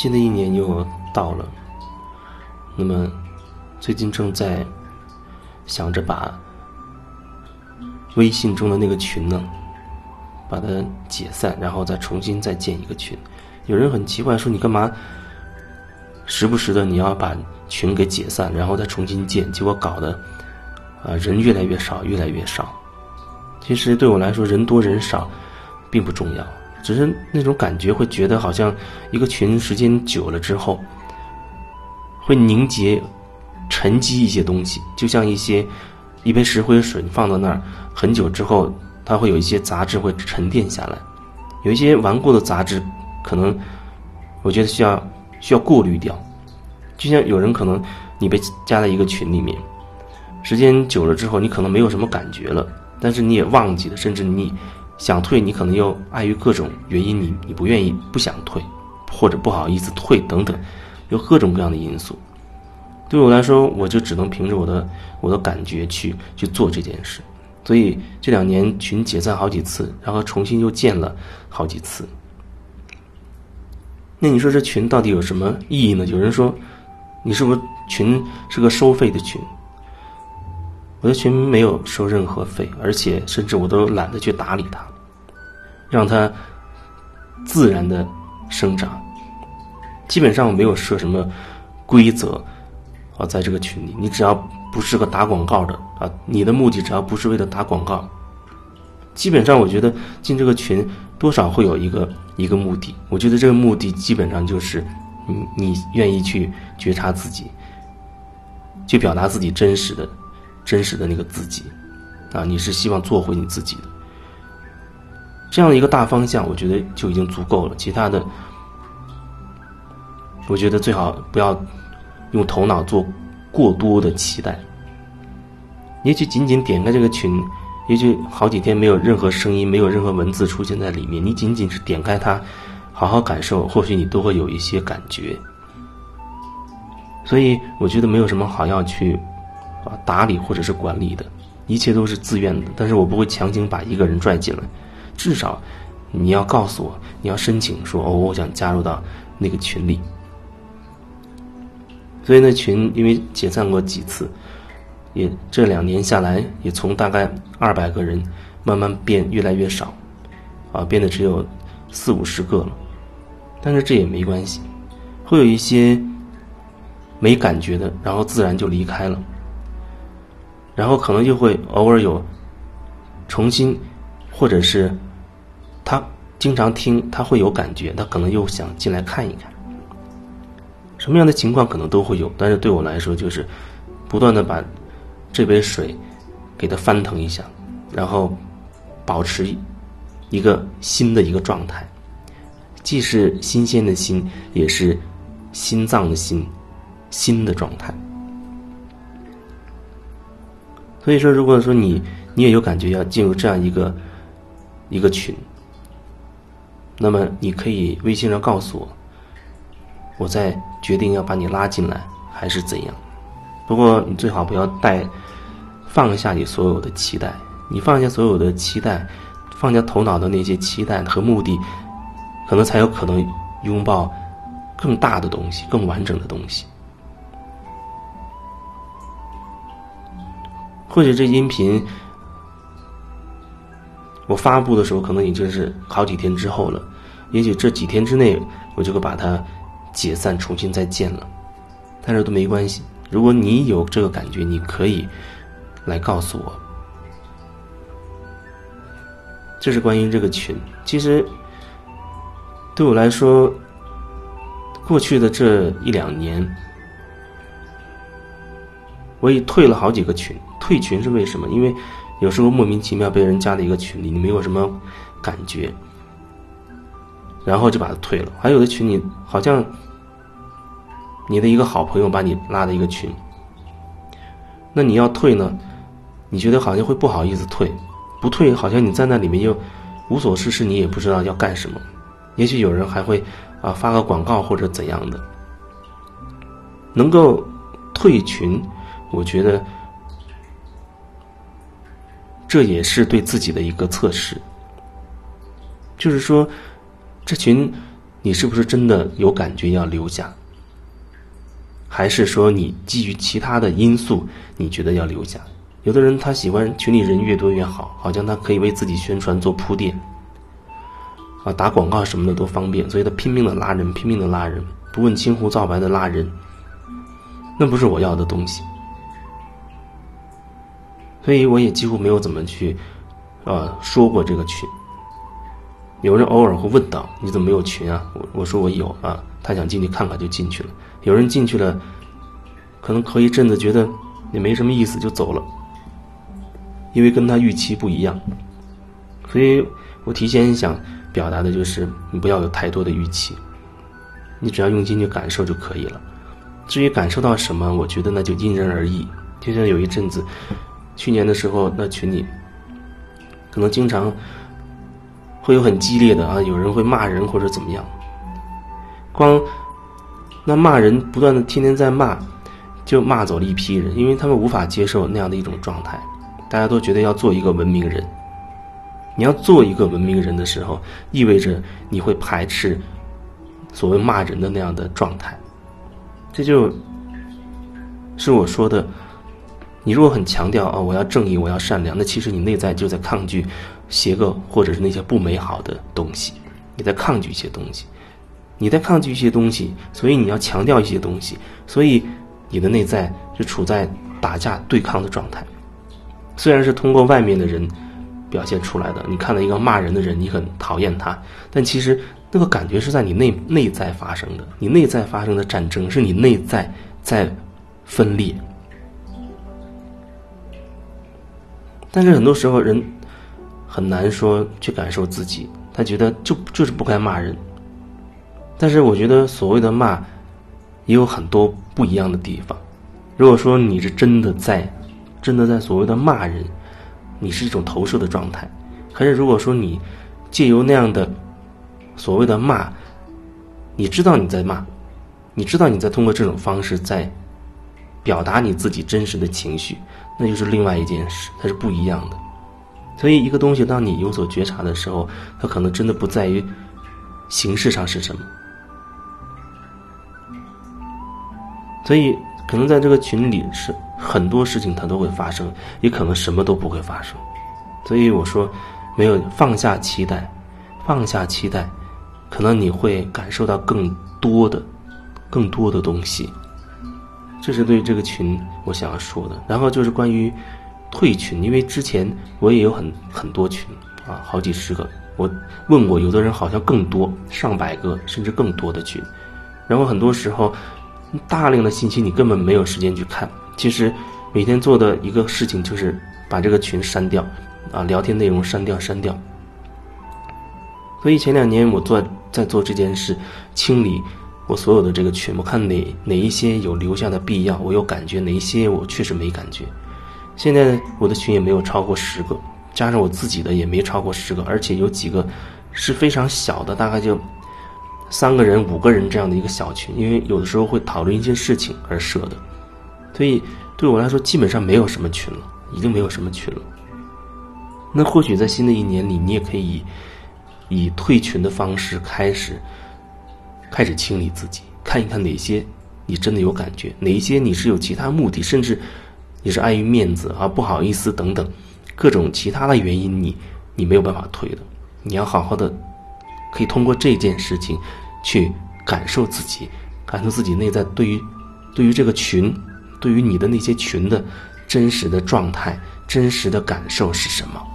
新的一年又到了，那么最近正在想着把微信中的那个群呢，把它解散，然后再重新再建一个群。有人很奇怪说：“你干嘛时不时的你要把群给解散，然后再重新建？结果搞得啊人越来越少，越来越少。”其实对我来说，人多人少并不重要。只是那种感觉，会觉得好像一个群时间久了之后，会凝结、沉积一些东西，就像一些一杯石灰水，放到那儿很久之后，它会有一些杂质会沉淀下来。有一些顽固的杂质，可能我觉得需要需要过滤掉。就像有人可能你被加在一个群里面，时间久了之后，你可能没有什么感觉了，但是你也忘记了，甚至你。想退，你可能又碍于各种原因，你你不愿意、不想退，或者不好意思退等等，有各种各样的因素。对我来说，我就只能凭着我的我的感觉去去做这件事。所以这两年群解散好几次，然后重新又建了好几次。那你说这群到底有什么意义呢？有人说，你是不是群是个收费的群？我的群没有收任何费，而且甚至我都懒得去打理它，让它自然的生长。基本上我没有设什么规则啊，在这个群里，你只要不是个打广告的啊，你的目的只要不是为了打广告，基本上我觉得进这个群多少会有一个一个目的。我觉得这个目的基本上就是你你愿意去觉察自己，去表达自己真实的。真实的那个自己，啊，你是希望做回你自己的，这样的一个大方向，我觉得就已经足够了。其他的，我觉得最好不要用头脑做过多的期待。也许仅仅点开这个群，也许好几天没有任何声音，没有任何文字出现在里面，你仅仅是点开它，好好感受，或许你都会有一些感觉。所以，我觉得没有什么好要去。啊，打理或者是管理的，一切都是自愿的。但是我不会强行把一个人拽进来，至少你要告诉我，你要申请说哦，我想加入到那个群里。所以那群因为解散过几次，也这两年下来，也从大概二百个人慢慢变越来越少，啊，变得只有四五十个了。但是这也没关系，会有一些没感觉的，然后自然就离开了。然后可能就会偶尔有重新，或者是他经常听，他会有感觉，他可能又想进来看一看。什么样的情况可能都会有，但是对我来说，就是不断的把这杯水给它翻腾一下，然后保持一个新的一个状态，既是新鲜的心，也是心脏的心，新的状态。所以说，如果说你你也有感觉要进入这样一个一个群，那么你可以微信上告诉我，我再决定要把你拉进来还是怎样。不过你最好不要带放下你所有的期待，你放下所有的期待，放下头脑的那些期待和目的，可能才有可能拥抱更大的东西、更完整的东西。或者这音频我发布的时候，可能已经是好几天之后了。也许这几天之内，我就会把它解散，重新再建了。但是都没关系。如果你有这个感觉，你可以来告诉我。这是关于这个群。其实对我来说，过去的这一两年，我也退了好几个群。退群是为什么？因为有时候莫名其妙被人加了一个群里，你没有什么感觉，然后就把他退了。还有的群里好像你的一个好朋友把你拉的一个群，那你要退呢？你觉得好像会不好意思退，不退好像你在那里面又无所事事，你也不知道要干什么。也许有人还会啊发个广告或者怎样的，能够退群，我觉得。这也是对自己的一个测试，就是说，这群你是不是真的有感觉要留下？还是说你基于其他的因素，你觉得要留下？有的人他喜欢群里人越多越好，好像他可以为自己宣传做铺垫，啊，打广告什么的都方便，所以他拼命的拉人，拼命的拉人，不问青红皂白的拉人，那不是我要的东西。所以我也几乎没有怎么去，呃，说过这个群。有人偶尔会问到：“你怎么没有群啊？”我我说我有啊，他想进去看看就进去了。有人进去了，可能隔一阵子觉得也没什么意思就走了，因为跟他预期不一样。所以我提前想表达的就是，你不要有太多的预期，你只要用心去感受就可以了。至于感受到什么，我觉得那就因人而异。就像有一阵子，去年的时候，那群里可能经常。会有很激烈的啊，有人会骂人或者怎么样。光那骂人不断的天天在骂，就骂走了一批人，因为他们无法接受那样的一种状态。大家都觉得要做一个文明人，你要做一个文明人的时候，意味着你会排斥所谓骂人的那样的状态。这就是我说的，你如果很强调啊，我要正义，我要善良，那其实你内在就在抗拒。邪恶或者是那些不美好的东西，你在抗拒一些东西，你在抗拒一些东西，所以你要强调一些东西，所以你的内在是处在打架对抗的状态。虽然是通过外面的人表现出来的，你看到一个骂人的人，你很讨厌他，但其实那个感觉是在你内内在发生的，你内在发生的战争是你内在在分裂。但是很多时候人。很难说去感受自己，他觉得就就是不该骂人。但是我觉得所谓的骂，也有很多不一样的地方。如果说你是真的在，真的在所谓的骂人，你是一种投射的状态；可是如果说你借由那样的所谓的骂，你知道你在骂，你知道你在通过这种方式在表达你自己真实的情绪，那就是另外一件事，它是不一样的。所以，一个东西当你有所觉察的时候，它可能真的不在于形式上是什么。所以，可能在这个群里是很多事情它都会发生，也可能什么都不会发生。所以我说，没有放下期待，放下期待，可能你会感受到更多的、更多的东西。这是对这个群我想要说的。然后就是关于。退群，因为之前我也有很很多群啊，好几十个。我问过，有的人好像更多，上百个甚至更多的群。然后很多时候，大量的信息你根本没有时间去看。其实每天做的一个事情就是把这个群删掉，啊，聊天内容删掉删掉。所以前两年我做在做这件事，清理我所有的这个群，我看哪哪一些有留下的必要，我有感觉，哪一些我确实没感觉。现在我的群也没有超过十个，加上我自己的也没超过十个，而且有几个是非常小的，大概就三个人、五个人这样的一个小群，因为有的时候会讨论一些事情而设的，所以对我来说基本上没有什么群了，已经没有什么群了。那或许在新的一年里，你也可以以退群的方式开始开始清理自己，看一看哪些你真的有感觉，哪一些你是有其他目的，甚至。你是碍于面子啊，不好意思等等，各种其他的原因，你你没有办法退的。你要好好的，可以通过这件事情去感受自己，感受自己内在对于对于这个群，对于你的那些群的真实的状态、真实的感受是什么。